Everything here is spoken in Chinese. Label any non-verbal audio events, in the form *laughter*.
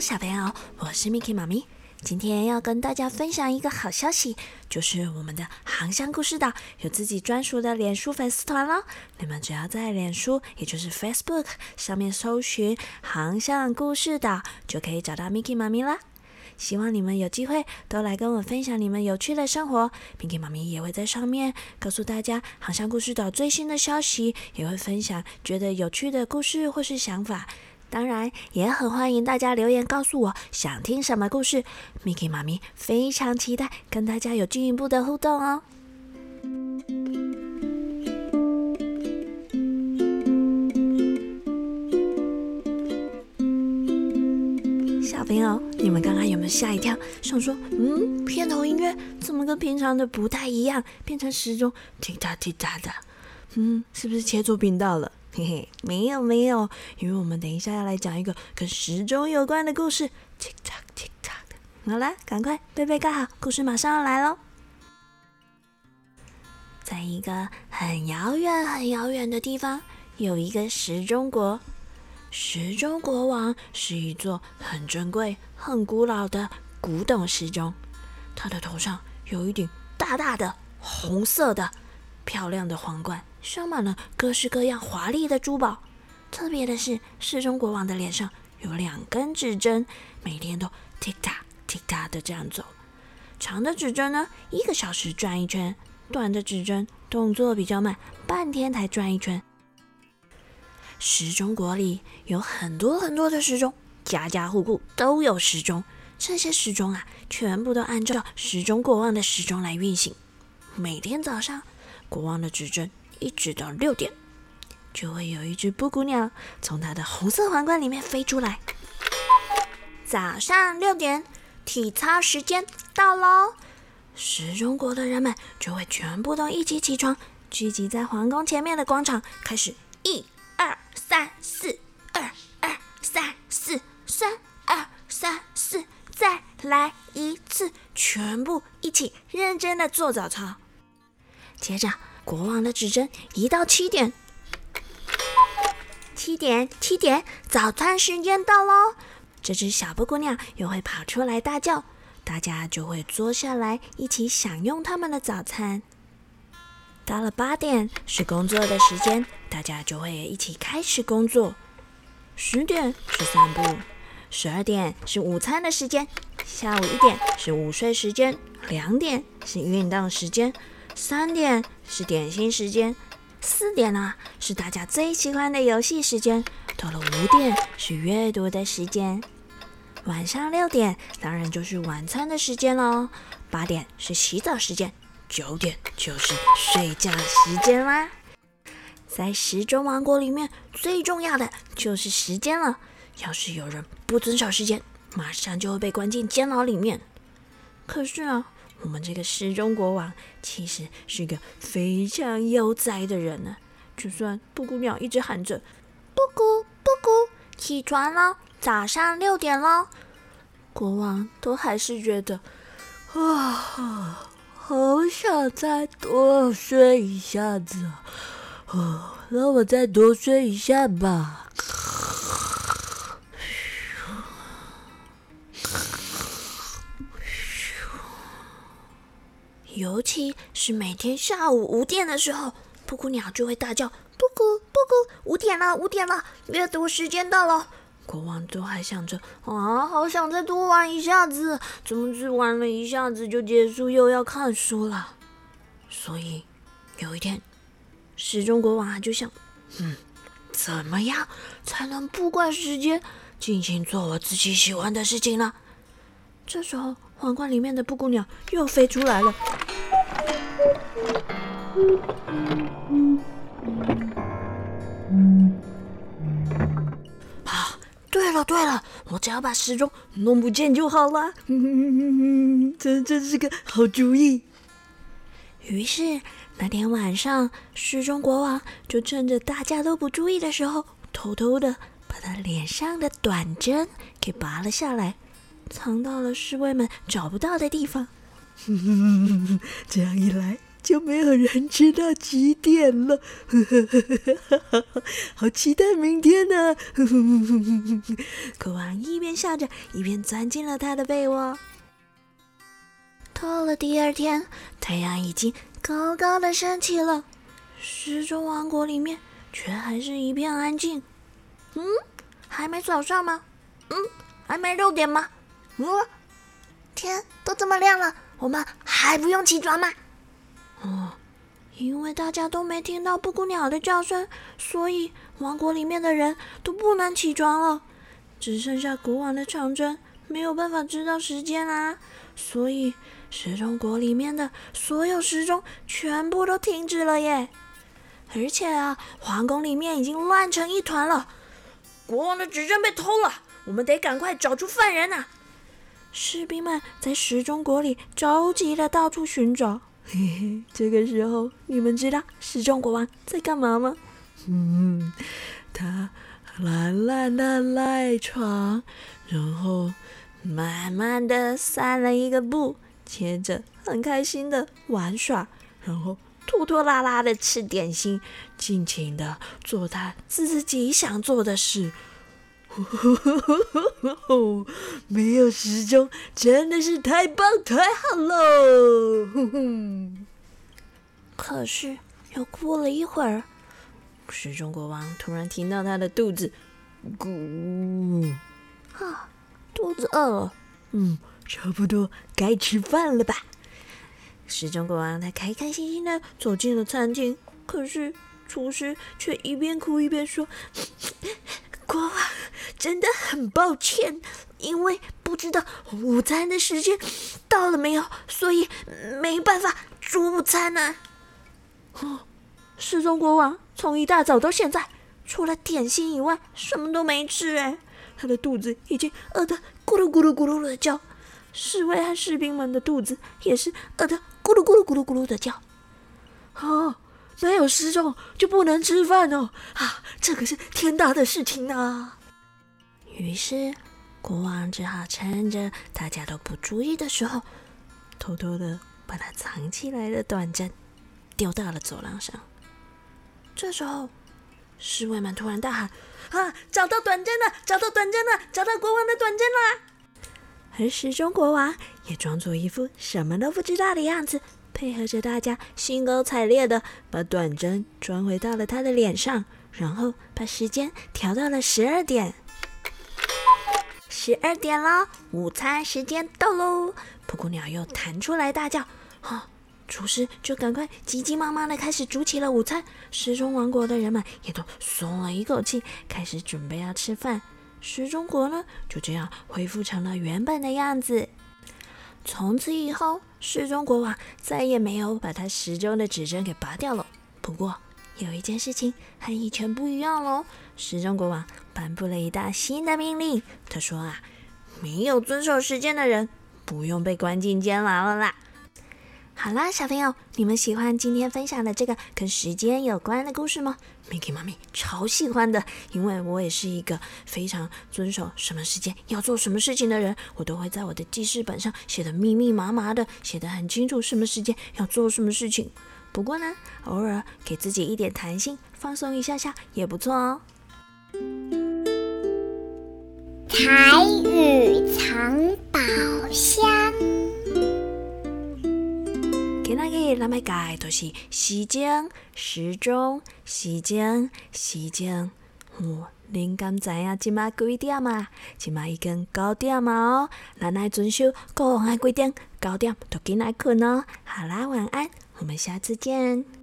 小朋友，我是 Miki 妈咪。今天要跟大家分享一个好消息，就是我们的航向故事岛有自己专属的脸书粉丝团了。你们只要在脸书，也就是 Facebook 上面搜寻“航向故事岛”，就可以找到 Miki 妈咪啦。希望你们有机会都来跟我分享你们有趣的生活，Miki 妈咪也会在上面告诉大家航向故事岛最新的消息，也会分享觉得有趣的故事或是想法。当然，也很欢迎大家留言告诉我想听什么故事，Miki 妈咪非常期待跟大家有进一步的互动哦。小朋友，你们刚刚有没有吓一跳？想说，嗯，片头音乐怎么跟平常的不太一样，变成时钟滴答滴答的？嗯，是不是切错频道了？嘿嘿，没有没有，因为我们等一下要来讲一个跟时钟有关的故事。Tick tock, tick tock。好了，赶快背背盖好，故事马上要来喽。在一个很遥远、很遥远的地方，有一个时钟国。时钟国王是一座很珍贵、很古老的古董时钟，他的头上有一顶大大的红色的漂亮的皇冠。镶满了各式各样华丽的珠宝。特别的是，时钟国王的脸上有两根指针，每天都 ticka ticka 的这样走。长的指针呢，一个小时转一圈；短的指针动作比较慢，半天才转一圈。时钟国里有很多很多的时钟，家家户户都有时钟。这些时钟啊，全部都按照时钟国王的时钟来运行。每天早上，国王的指针。一直到六点，就会有一只布谷鸟从它的红色皇冠里面飞出来。早上六点，体操时间到喽！时钟国的人们就会全部都一起起床，聚集在皇宫前面的广场，开始一二三四，二二三四，三二三四，再来一次，全部一起认真的做早操。接着。国王的指针一到七点，七点七点，早餐时间到喽！这只小布谷鸟又会跑出来大叫，大家就会坐下来一起享用他们的早餐。到了八点是工作的时间，大家就会一起开始工作。十点是散步，十二点是午餐的时间，下午一点是午睡时间，两点是运动时间。三点是点心时间，四点呢是大家最喜欢的游戏时间，到了五点是阅读的时间，晚上六点当然就是晚餐的时间喽，八点是洗澡时间，九点就是睡觉时间啦。在时钟王国里面，最重要的就是时间了，要是有人不遵守时间，马上就会被关进监牢里面。可是啊。我们这个时钟国王其实是个非常悠哉的人呢。就算布谷鸟一直喊着“布谷布谷，起床了，早上六点了”，国王都还是觉得啊，好想再多睡一下子啊，让我再多睡一下吧。尤其是每天下午五点的时候，布谷鸟就会大叫：“布谷布谷，五点了，五点了，阅读时间到了。”国王都还想着：“啊，好想再多玩一下子，怎么只玩了一下子就结束，又要看书了？”所以有一天，时钟国王就想：“嗯，怎么样才能不管时间，尽情做我自己喜欢的事情呢？”这时候，皇冠里面的布谷鸟又飞出来了。啊，对了对了，我只要把时钟弄不见就好了。*laughs* 这真是个好主意。于是那天晚上，时钟国王就趁着大家都不注意的时候，偷偷的把他脸上的短针给拔了下来，藏到了侍卫们找不到的地方。*laughs* 这样一来。就没有人知道几点了。*laughs* 好期待明天呢！*laughs* 国王一边笑着，一边钻进了他的被窝。到了第二天，太阳已经高高的升起了，时钟王国里面却还是一片安静。嗯，还没早上吗？嗯，还没六点吗？嗯，天都这么亮了，我们还不用起床吗？哦，因为大家都没听到布谷鸟的叫声，所以王国里面的人都不能起床了。只剩下国王的长针没有办法知道时间啦，所以时钟国里面的所有时钟全部都停止了耶。而且啊，皇宫里面已经乱成一团了。国王的指针被偷了，我们得赶快找出犯人呐！士兵们在时钟国里着急的到处寻找。嘿嘿，这个时候，你们知道时钟国王在干嘛吗？嗯，*laughs* 他懒懒的赖床，然后慢慢的散了一个步，接着很开心的玩耍，然后。拖拖拉拉的吃点心，尽情的做他自己想做的事。*laughs* 没有时钟真的是太棒太好喽！*laughs* 可是又过了一会儿，时钟国王突然听到他的肚子咕，啊，肚子饿了。嗯，差不多该吃饭了吧。时钟国王他开开心心的走进了餐厅，可是厨师却一边哭一边说：“ *coughs* 国王，真的很抱歉，因为不知道午餐的时间到了没有，所以没办法煮午餐呢。”哦，失踪国王从一大早到现在，除了点心以外，什么都没吃哎，他的肚子已经饿得咕噜咕噜咕噜的叫，侍卫和士兵们的肚子也是饿得。咕噜咕噜咕噜咕噜的叫，哦，没有失踪就不能吃饭哦！啊，这可是天大的事情啊！于是国王只好趁着大家都不注意的时候，偷偷的把他藏起来的短针丢到了走廊上。这时候，侍卫们突然大喊：“啊，找到短针了！找到短针了！找到国王的短针了！”而时钟国王也装作一副什么都不知道的样子，配合着大家兴高采烈的把短针装回到了他的脸上，然后把时间调到了十二点。十二点了，午餐时间到喽！布谷鸟又弹出来大叫：“啊！”厨师就赶快急急忙忙的开始煮起了午餐。时钟王国的人们也都松了一口气，开始准备要吃饭。时钟国呢，就这样恢复成了原本的样子。从此以后，时钟国王再也没有把他时钟的指针给拔掉了。不过，有一件事情和以前不一样喽。时钟国王颁布了一道新的命令，他说啊，没有遵守时间的人，不用被关进监牢了啦。好啦，小朋友，你们喜欢今天分享的这个跟时间有关的故事吗？Mickey 妈咪超喜欢的，因为我也是一个非常遵守什么时间要做什么事情的人，我都会在我的记事本上写的密密麻麻的，写的很清楚什么时间要做什么事情。不过呢，偶尔给自己一点弹性，放松一下下也不错哦。彩雨藏宝箱。今仔日咱要教的就是时钟、时钟、时钟、时钟。哦，恁敢知影即马几点啊？即马已经九点嘛哦，咱来遵守国王的规定，九点就进来困哦。好啦，晚安，我们下次见。